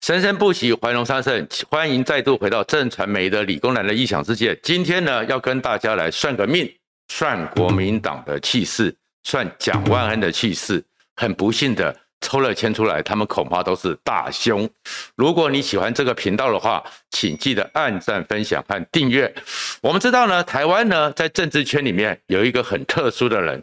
生生不息，繁荣昌盛。欢迎再度回到正传媒的理工男的异想世界。今天呢，要跟大家来算个命，算国民党的气势，算蒋万安的气势。很不幸的，抽了签出来，他们恐怕都是大凶。如果你喜欢这个频道的话，请记得按赞、分享和订阅。我们知道呢，台湾呢，在政治圈里面有一个很特殊的人，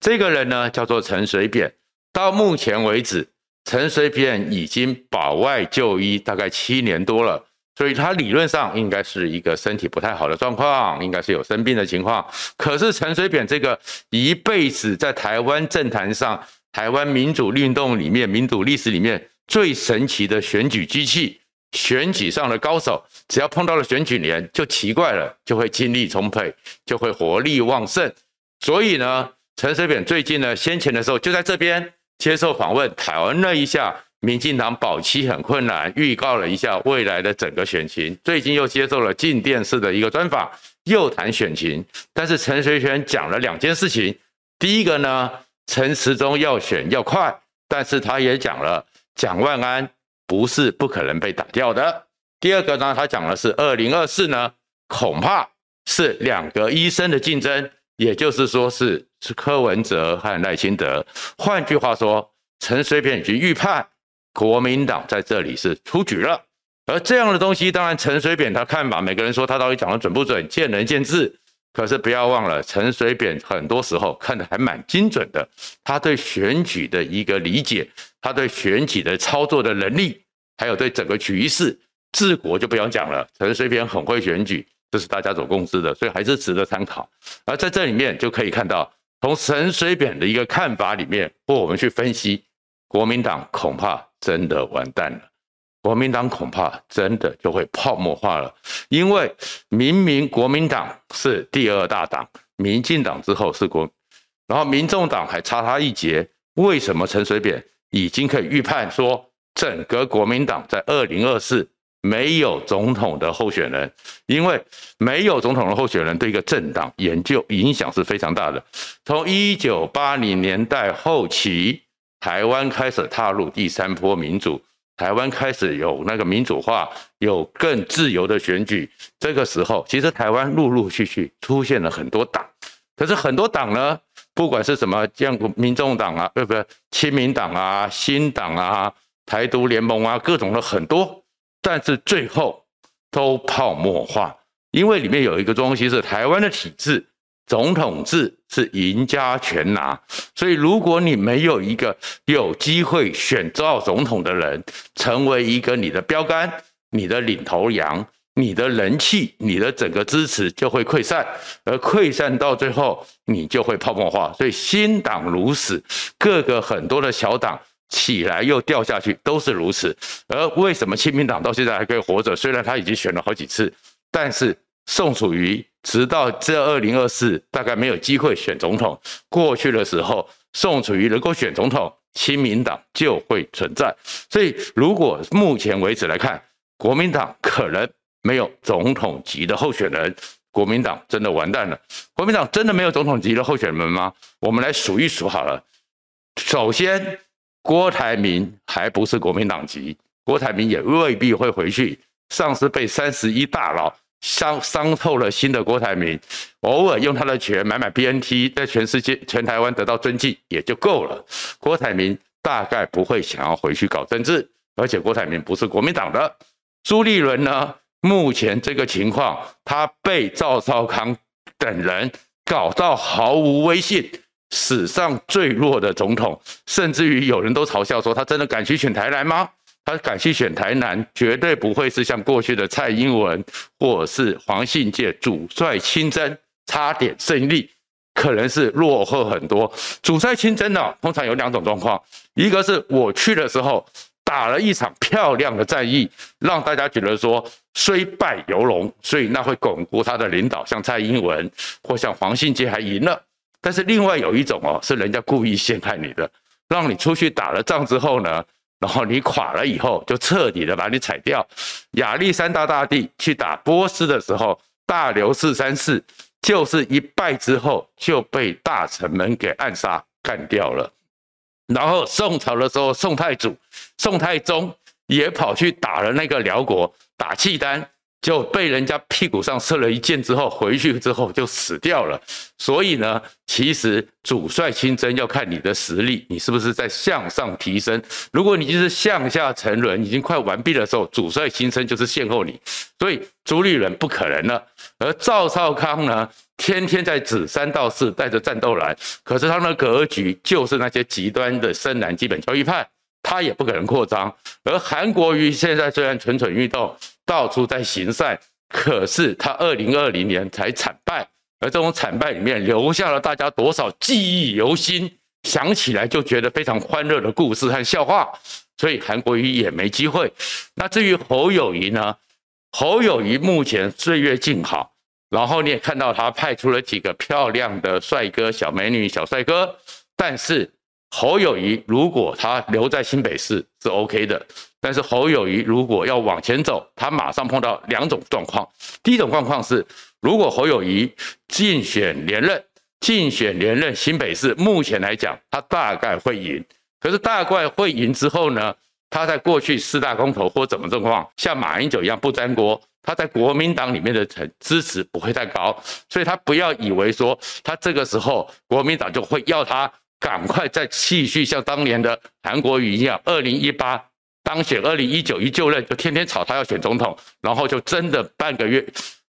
这个人呢，叫做陈水扁。到目前为止，陈水扁已经保外就医大概七年多了，所以他理论上应该是一个身体不太好的状况，应该是有生病的情况。可是陈水扁这个一辈子在台湾政坛上、台湾民主运动里面、民主历史里面最神奇的选举机器、选举上的高手，只要碰到了选举年就奇怪了，就会精力充沛，就会活力旺盛。所以呢，陈水扁最近呢，先前的时候就在这边。接受访问，谈了一下民进党保期很困难，预告了一下未来的整个选情。最近又接受了进电视的一个专访，又谈选情。但是陈水扁讲了两件事情，第一个呢，陈时中要选要快，但是他也讲了蒋万安不是不可能被打掉的。第二个呢，他讲的是二零二四呢，恐怕是两个医生的竞争。也就是说是是柯文哲和赖清德，换句话说，陈水扁已经预判国民党在这里是出局了。而这样的东西，当然陈水扁他看法，每个人说他到底讲的准不准，见仁见智。可是不要忘了，陈水扁很多时候看的还蛮精准的，他对选举的一个理解，他对选举的操作的能力，还有对整个局势治国就不用讲了，陈水扁很会选举。这是大家所共知的，所以还是值得参考。而在这里面就可以看到，从陈水扁的一个看法里面，或我们去分析，国民党恐怕真的完蛋了。国民党恐怕真的就会泡沫化了，因为明明国民党是第二大党，民进党之后是国，然后民众党还差他一截。为什么陈水扁已经可以预判说，整个国民党在二零二四？没有总统的候选人，因为没有总统的候选人，对一个政党研究影响是非常大的。从一九八零年代后期，台湾开始踏入第三波民主，台湾开始有那个民主化，有更自由的选举。这个时候，其实台湾陆陆续续出现了很多党，可是很多党呢，不管是什么，像民众党啊，不不？亲民党啊，新党啊，台独联盟啊，各种的很多。但是最后都泡沫化，因为里面有一个东西是台湾的体制，总统制是赢家全拿，所以如果你没有一个有机会选到总统的人，成为一个你的标杆、你的领头羊、你的人气、你的整个支持就会溃散，而溃散到最后你就会泡沫化，所以新党如此，各个很多的小党。起来又掉下去，都是如此。而为什么亲民党到现在还可以活着？虽然他已经选了好几次，但是宋楚瑜直到这二零二四大概没有机会选总统。过去的时候，宋楚瑜能够选总统，亲民党就会存在。所以，如果目前为止来看，国民党可能没有总统级的候选人，国民党真的完蛋了。国民党真的没有总统级的候选人吗？我们来数一数好了。首先。郭台铭还不是国民党籍，郭台铭也未必会回去。上次被三十一大佬伤伤透了心的郭台铭，偶尔用他的权买买 BNT，在全世界、全台湾得到尊敬也就够了。郭台铭大概不会想要回去搞政治，而且郭台铭不是国民党的。朱立伦呢？目前这个情况，他被赵少康等人搞到毫无威信。史上最弱的总统，甚至于有人都嘲笑说，他真的敢去选台南吗？他敢去选台南，绝对不会是像过去的蔡英文或是黄信介主帅亲征，差点胜利，可能是落后很多。主帅亲征呢，通常有两种状况，一个是我去的时候打了一场漂亮的战役，让大家觉得说虽败犹荣，所以那会巩固他的领导，像蔡英文或像黄信介还赢了。但是另外有一种哦，是人家故意陷害你的，让你出去打了仗之后呢，然后你垮了以后，就彻底的把你踩掉。亚历山大大帝去打波斯的时候，大流士三世就是一败之后就被大臣们给暗杀干掉了。然后宋朝的时候，宋太祖、宋太宗也跑去打了那个辽国，打契丹。就被人家屁股上射了一箭之后，回去之后就死掉了。所以呢，其实主帅亲征要看你的实力，你是不是在向上提升。如果你就是向下沉沦，已经快完毕的时候，主帅亲征就是邂逅你。所以朱立伦不可能了。而赵少康呢，天天在指三道四，带着战斗蓝，可是他的格局就是那些极端的深蓝基本教义派，他也不可能扩张。而韩国瑜现在虽然蠢蠢欲动。到处在行善，可是他二零二零年才惨败，而这种惨败里面留下了大家多少记忆犹新，想起来就觉得非常欢乐的故事和笑话，所以韩国瑜也没机会。那至于侯友宜呢？侯友宜目前岁月静好，然后你也看到他派出了几个漂亮的帅哥、小美女、小帅哥，但是侯友谊如果他留在新北市是 OK 的。但是侯友谊如果要往前走，他马上碰到两种状况。第一种状况是，如果侯友谊竞选连任，竞选连任新北市，目前来讲他大概会赢。可是大概会赢之后呢，他在过去四大公投或怎么状况，像马英九一样不沾锅，他在国民党里面的支持不会太高，所以他不要以为说他这个时候国民党就会要他赶快再继续像当年的韩国瑜一样，二零一八。当选二零一九一就任，就天天吵他要选总统，然后就真的半个月、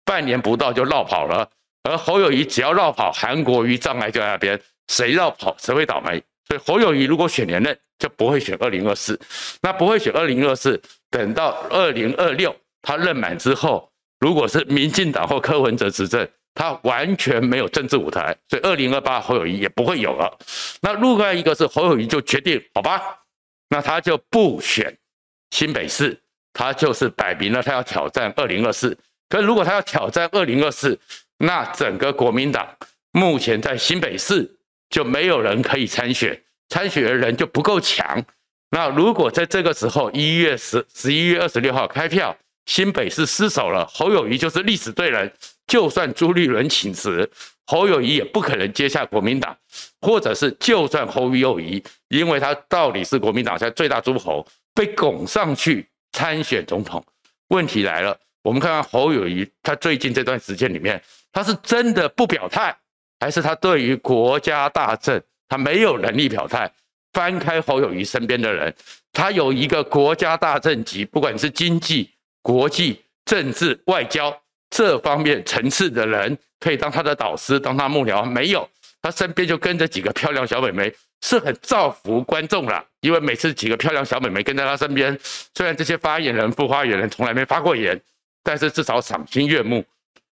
半年不到就绕跑了。而侯友谊只要绕跑，韩国瑜障碍就在那边，谁绕跑谁会倒霉。所以侯友谊如果选连任，就不会选二零二四。那不会选二零二四，等到二零二六他任满之后，如果是民进党或柯文哲执政，他完全没有政治舞台，所以二零二八侯友谊也不会有了。那另外一个是侯友谊就决定，好吧，那他就不选。新北市，他就是摆明了，他要挑战二零二四。可如果他要挑战二零二四，那整个国民党目前在新北市就没有人可以参选，参选的人就不够强。那如果在这个时候，一月十十一月二十六号开票，新北市失守了，侯友谊就是历史对人。就算朱立伦请辞，侯友谊也不可能接下国民党，或者是就算侯友谊，因为他到底是国民党现在最大诸侯。被拱上去参选总统，问题来了。我们看看侯友谊，他最近这段时间里面，他是真的不表态，还是他对于国家大政他没有能力表态？翻开侯友谊身边的人，他有一个国家大政级，不管是经济、国际、政治、外交这方面层次的人，可以当他的导师、当他幕僚，没有。他身边就跟着几个漂亮小美眉，是很造福观众啦。因为每次几个漂亮小美眉跟在他身边，虽然这些发言人、副发言人从来没发过言，但是至少赏心悦目。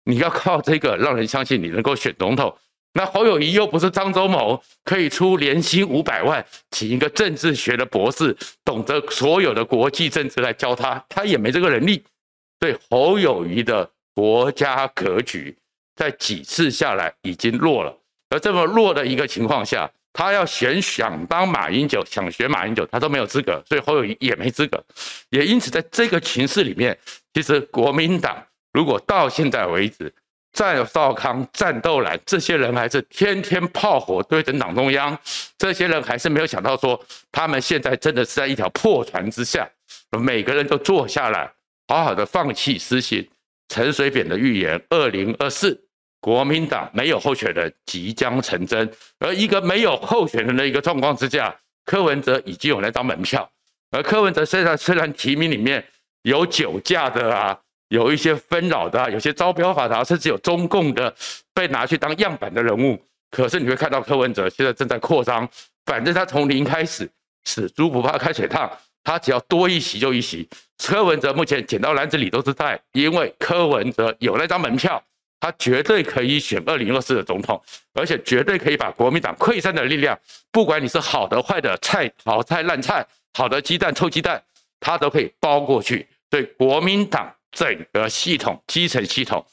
你要靠这个让人相信你能够选总统。那侯友谊又不是张忠谋，可以出年薪五百万，请一个政治学的博士，懂得所有的国际政治来教他，他也没这个能力。对侯友谊的国家格局，在几次下来已经弱了。而这么弱的一个情况下，他要选想当马英九，想学马英九，他都没有资格，所以侯友宜也没资格。也因此，在这个情势里面，其实国民党如果到现在为止，赵少康、战斗蓝这些人还是天天炮火对准党中央，这些人还是没有想到说，他们现在真的是在一条破船之下，每个人都坐下来，好好的放弃私心陈水扁的预言，二零二四。国民党没有候选人即将成真，而一个没有候选人的一个状况之下，柯文哲已经有那张门票。而柯文哲虽然虽然提名里面有酒驾的啊，有一些纷扰的啊，有些招标法的，甚至有中共的被拿去当样板的人物，可是你会看到柯文哲现在正在扩张，反正他从零开始，死猪不怕开水烫，他只要多一席就一席。柯文哲目前捡到篮子里都是菜，因为柯文哲有那张门票。他绝对可以选二零二四的总统，而且绝对可以把国民党溃散的力量，不管你是好的坏的菜，好菜烂菜，好的鸡蛋臭鸡蛋，他都可以包过去。对国民党整个系统基层系统，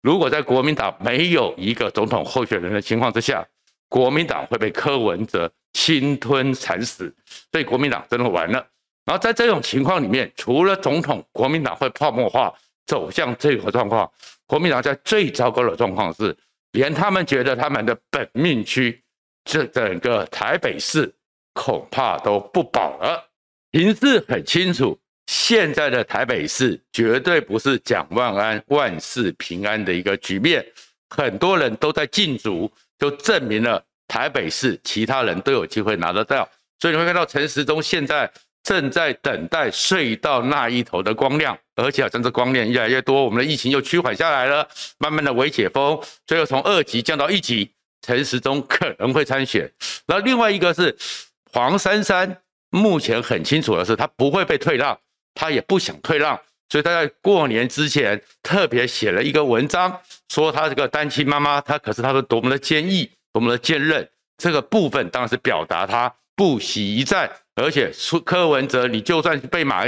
如果在国民党没有一个总统候选人的情况之下，国民党会被柯文哲侵吞蚕食，所以国民党真的完了。然后在这种情况里面，除了总统，国民党会泡沫化。走向这个状况，国民党在最糟糕的状况是，连他们觉得他们的本命区，这整个台北市恐怕都不保了。形势很清楚，现在的台北市绝对不是蒋万安万事平安的一个局面，很多人都在竞逐，就证明了台北市其他人都有机会拿得到。所以你会看到陈时中现在正在等待隧道那一头的光亮，而且好像这光亮越来越多，我们的疫情又趋缓下来了，慢慢的微解封，最后从二级降到一级，陈时中可能会参选。然后另外一个是黄珊珊，目前很清楚的是，他不会被退让。他也不想退让，所以他在过年之前特别写了一个文章，说他这个单亲妈妈，他可是他是多么的坚毅，多么的坚韧。这个部分当然是表达他不惜一战，而且柯文哲，你就算被马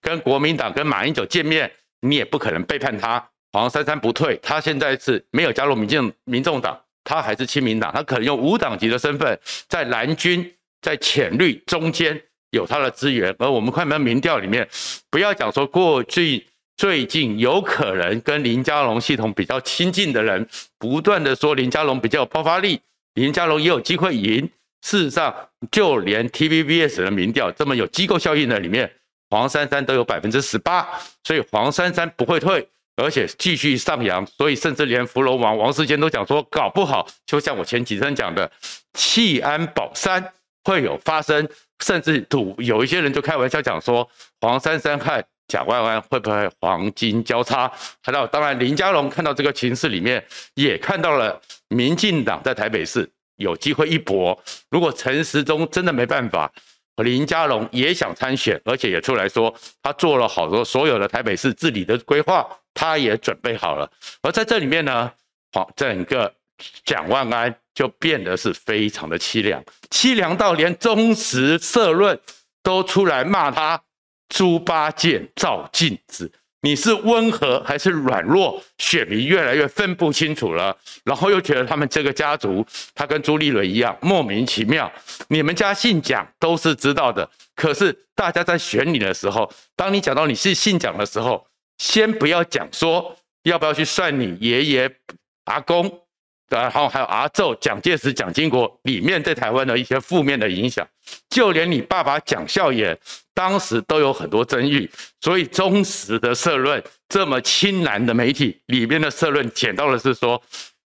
跟国民党跟马英九见面，你也不可能背叛他。黄珊珊不退，他现在是没有加入民进民众党，他还是亲民党，他可能用无党籍的身份在蓝军在浅绿中间。有他的资源，而我们快门民调里面，不要讲说过去最近有可能跟林佳龙系统比较亲近的人，不断的说林佳龙比较有爆发力，林佳龙也有机会赢。事实上，就连 TVBS 的民调这么有机构效应的里面，黄珊珊都有百分之十八，所以黄珊珊不会退，而且继续上扬。所以甚至连福楼王王世坚都讲说，搞不好就像我前几天讲的，弃安保三会有发生。甚至赌有一些人就开玩笑讲说，黄珊珊和贾万安会不会黄金交叉？看到当然林佳龙看到这个情势里面，也看到了民进党在台北市有机会一搏。如果陈时中真的没办法，林佳龙也想参选，而且也出来说他做了好多所有的台北市治理的规划，他也准备好了。而在这里面呢，黄整个蒋万安。就变得是非常的凄凉，凄凉到连中时社论都出来骂他猪八戒照镜子，你是温和还是软弱？选民越来越分不清楚了，然后又觉得他们这个家族，他跟朱立伦一样莫名其妙。你们家姓蒋都是知道的，可是大家在选你的时候，当你讲到你是姓蒋的时候，先不要讲说要不要去算你爷爷阿公。然后还有阿宙、蒋介石、蒋经国里面对台湾的一些负面的影响，就连你爸爸蒋孝严当时都有很多争议，所以忠实的社论这么亲蓝的媒体里面的社论捡到的是说，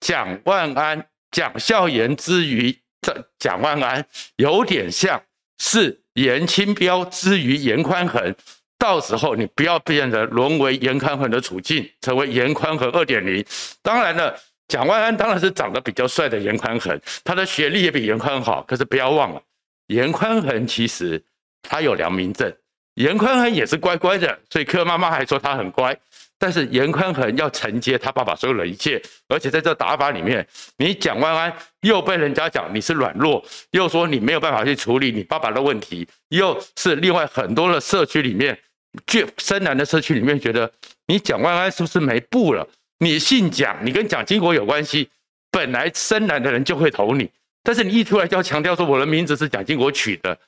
蒋万安、蒋孝严之于这蒋万安有点像是严清标之于严宽恒，到时候你不要变得沦为严宽恒的处境，成为严宽恒二点零。当然了。蒋万安当然是长得比较帅的严宽恒，他的学历也比严宽好。可是不要忘了，严宽恒其实他有良民证，严宽恒也是乖乖的，所以柯妈妈还说他很乖。但是严宽恒要承接他爸爸所有的一切，而且在这打法里面，你蒋万安又被人家讲你是软弱，又说你没有办法去处理你爸爸的问题，又是另外很多的社区里面，最深蓝的社区里面觉得你蒋万安是不是没布了？你姓蒋，你跟蒋经国有关系，本来深蓝的人就会投你，但是你一出来就要强调说我的名字是蒋经国取的，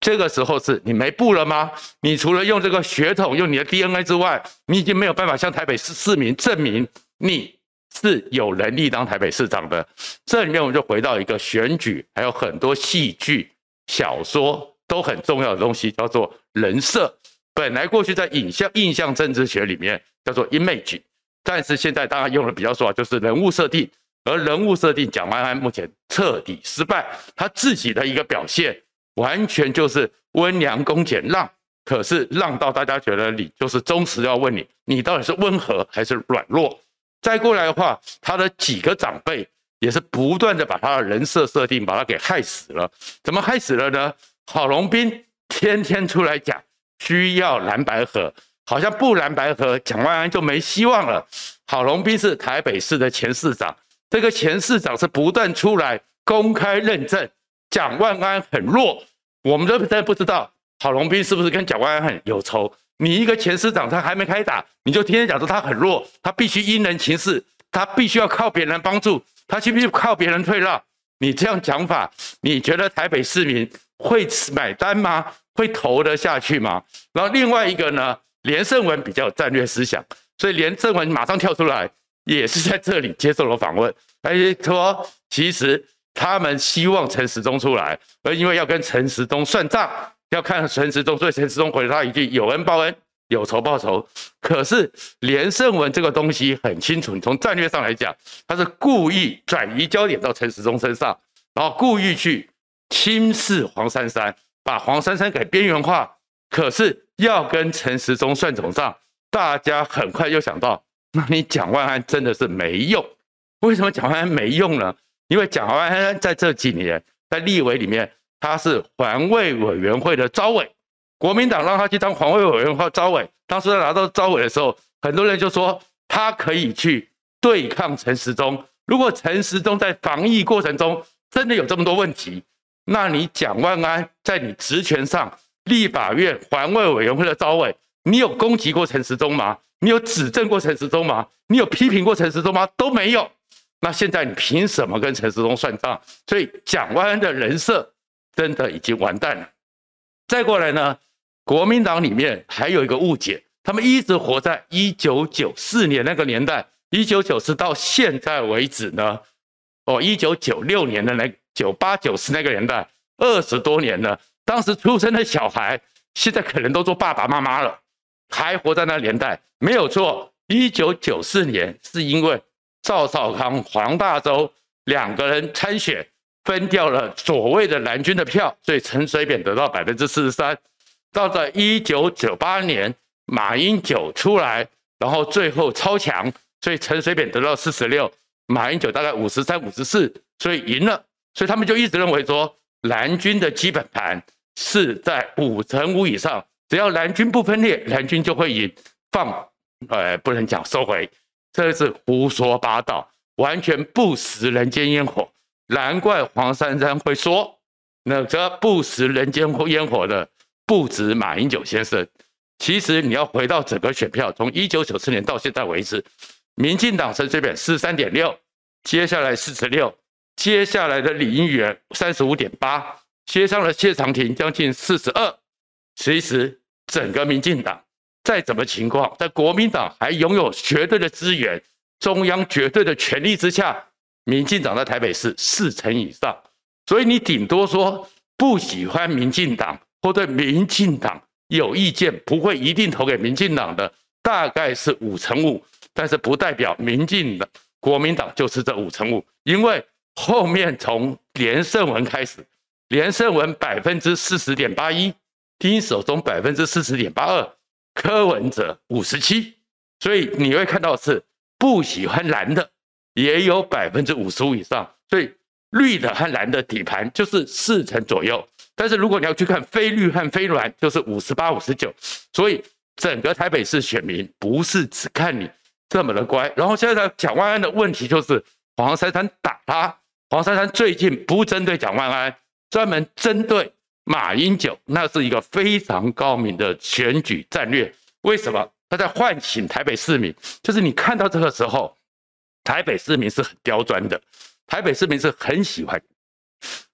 这个时候是你没布了吗？你除了用这个血统、用你的 DNA 之外，你已经没有办法向台北市市民证明你是有能力当台北市长的。这里面我们就回到一个选举，还有很多戏剧、小说都很重要的东西，叫做人设。本来过去在影像印象政治学里面叫做 image。但是现在大家用的比较说啊，就是人物设定，而人物设定蒋万安目前彻底失败，他自己的一个表现完全就是温良恭俭让，可是让到大家觉得你就是忠实，要问你，你到底是温和还是软弱？再过来的话，他的几个长辈也是不断的把他的人设设定把他给害死了，怎么害死了呢？郝龙斌天天出来讲需要蓝白合。好像不蓝白合，蒋万安就没希望了。郝龙斌是台北市的前市长，这个前市长是不断出来公开认证蒋万安很弱。我们都真的不知道郝龙斌是不是跟蒋万安很有仇。你一个前市长，他还没开打，你就天天讲说他很弱，他必须因人情势，他必须要靠别人帮助，他必须靠别人退让。你这样讲法，你觉得台北市民会买单吗？会投得下去吗？然后另外一个呢？连胜文比较有战略思想，所以连胜文马上跳出来，也是在这里接受了访问。哎，说其实他们希望陈时中出来，而因为要跟陈时中算账，要看陈时中，所以陈时中回了他一句：“有恩报恩，有仇报仇。”可是连胜文这个东西很清楚，你从战略上来讲，他是故意转移焦点到陈时中身上，然后故意去轻视黄珊珊，把黄珊珊给边缘化。可是要跟陈时中算总账，大家很快就想到，那你蒋万安真的是没用。为什么蒋万安没用呢？因为蒋万安在这几年在立委里面，他是环卫委员会的招委，国民党让他去当环卫委员会招委。当时他拿到招委的时候，很多人就说他可以去对抗陈时中。如果陈时中在防疫过程中真的有这么多问题，那你蒋万安在你职权上，立法院环卫委员会的招委，你有攻击过陈时中吗？你有指证过陈时中吗？你有批评过陈时中吗？都没有。那现在你凭什么跟陈时中算账？所以蒋万安的人设真的已经完蛋了。再过来呢，国民党里面还有一个误解，他们一直活在一九九四年那个年代，一九九四到现在为止呢，哦，一九九六年的那九八九四那个年代，二十多年了。当时出生的小孩，现在可能都做爸爸妈妈了，还活在那年代，没有错。一九九四年是因为。赵少康、黄大洲两个人参选，分掉了所谓的蓝军的票，所以陈水扁得到百分之四十三。到了一九九八年，马英九出来，然后最后超强，所以陈水扁得到四十六，马英九大概五十三、五十四，所以赢了。所以他们就一直认为说，蓝军的基本盘是在五成五以上，只要蓝军不分裂，蓝军就会赢。放，呃，不能讲收回。这是胡说八道，完全不食人间烟火。难怪黄珊珊会说，那个不食人间烟火的不止马英九先生。其实你要回到整个选票，从一九九四年到现在为止，民进党陈水扁四十三点六，接下来四十六，接下来的李英元三十五点八，接上了谢长廷将近四十二。其实整个民进党。再怎么情况，在国民党还拥有绝对的资源、中央绝对的权力之下，民进党在台北市四成以上，所以你顶多说不喜欢民进党或对民进党有意见，不会一定投给民进党的，大概是五成五，但是不代表民进党、国民党就是这五成五，因为后面从连胜文开始，连胜文百分之四十点八一，丁守中百分之四十点八二。柯文哲五十七，所以你会看到是不喜欢蓝的也有百分之五十五以上，所以绿的和蓝的底盘就是四成左右。但是如果你要去看非绿和非蓝，就是五十八、五十九。所以整个台北市选民不是只看你这么的乖。然后现在蒋万安的问题就是黄珊珊打他，黄珊珊最近不针对蒋万安，专门针对。马英九那是一个非常高明的选举战略。为什么？他在唤醒台北市民。就是你看到这个时候，台北市民是很刁钻的，台北市民是很喜欢、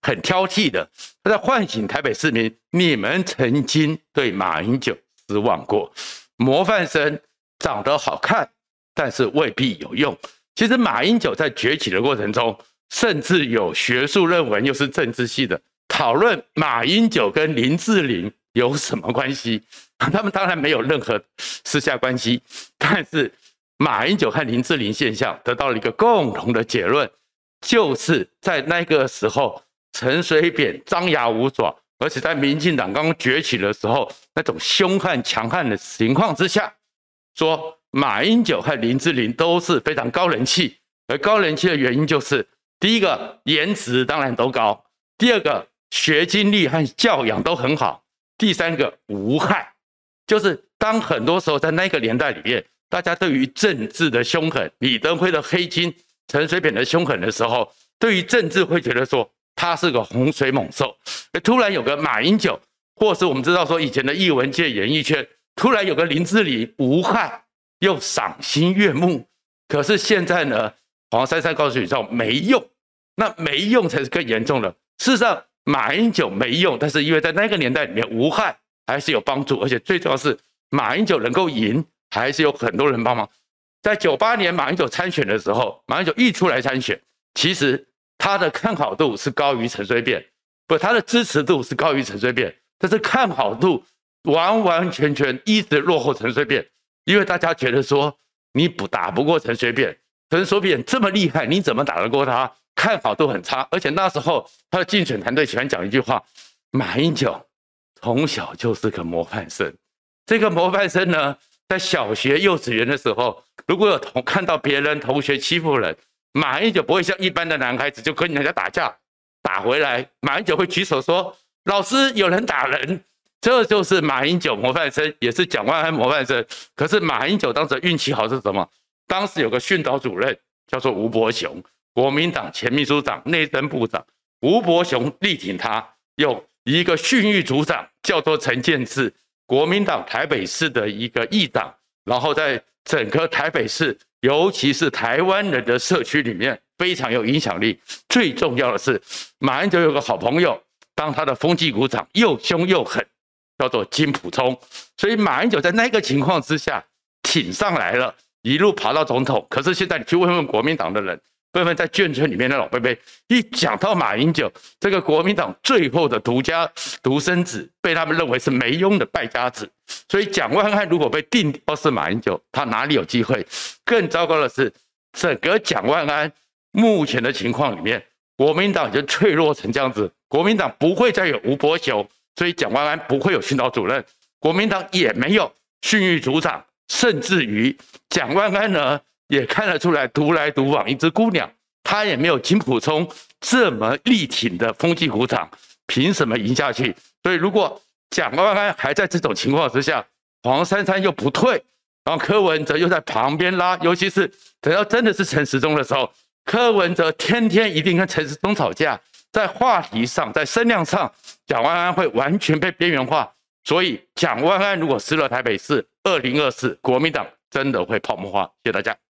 很挑剔的。他在唤醒台北市民：你们曾经对马英九失望过。模范生长得好看，但是未必有用。其实马英九在崛起的过程中，甚至有学术论文，又是政治系的。讨论马英九跟林志玲有什么关系？他们当然没有任何私下关系，但是马英九和林志玲现象得到了一个共同的结论，就是在那个时候，陈水扁张牙舞爪，而且在民进党刚刚崛起的时候，那种凶悍强悍的情况之下，说马英九和林志玲都是非常高人气，而高人气的原因就是第一个颜值当然都高，第二个。学经历和教养都很好。第三个无害，就是当很多时候在那个年代里面，大家对于政治的凶狠，李登辉的黑金，陈水扁的凶狠的时候，对于政治会觉得说他是个洪水猛兽。突然有个马英九，或是我们知道说以前的艺文界、演艺圈，突然有个林志玲，无害又赏心悦目。可是现在呢，黄珊珊告诉你说没用，那没用才是更严重的。事实上。马英九没用，但是因为在那个年代里面无害还是有帮助，而且最重要是马英九能够赢，还是有很多人帮忙。在九八年马英九参选的时候，马英九一出来参选，其实他的看好度是高于陈水扁，不，他的支持度是高于陈水扁。但是看好度完完全全一直落后陈水扁，因为大家觉得说你不打不过陈水扁，陈水扁这么厉害，你怎么打得过他？看好度很差，而且那时候他的竞选团队喜欢讲一句话：马英九从小就是个模范生。这个模范生呢，在小学、幼稚园的时候，如果有同看到别人同学欺负人，马英九不会像一般的男孩子就跟人家打架打回来，马英九会举手说：“老师，有人打人。”这就是马英九模范生，也是蒋万安模范生。可是马英九当时运气好是什么？当时有个训导主任叫做吴伯雄，国民党前秘书长、内政部长，吴伯雄力挺他，有一个训育组长叫做陈建志。国民党台北市的一个议长，然后在整个台北市，尤其是台湾人的社区里面非常有影响力。最重要的是，马英九有个好朋友当他的风纪股长，又凶又狠，叫做金溥聪。所以马英九在那个情况之下挺上来了，一路爬到总统。可是现在你去问问国民党的人。问问在眷村里面的老伯伯一讲到马英九这个国民党最后的独家 独生子，被他们认为是没用的败家子。所以蒋万安如果被定调是马英九，他哪里有机会？更糟糕的是，整个蒋万安目前的情况里面，国民党已经脆弱成这样子，国民党不会再有吴伯雄，所以蒋万安不会有训导主任，国民党也没有训育组长，甚至于蒋万安呢？也看得出来，独来独往一只姑娘，她也没有金普聪这么力挺的风纪股长，凭什么赢下去？所以，如果蒋万安还在这种情况之下，黄珊珊又不退，然后柯文哲又在旁边拉，尤其是等到真的是陈时中的时候，柯文哲天天一定跟陈时中吵架，在话题上，在声量上，蒋万安会完全被边缘化。所以，蒋万安如果失了台北市，二零二四国民党真的会泡沫化。谢谢大家。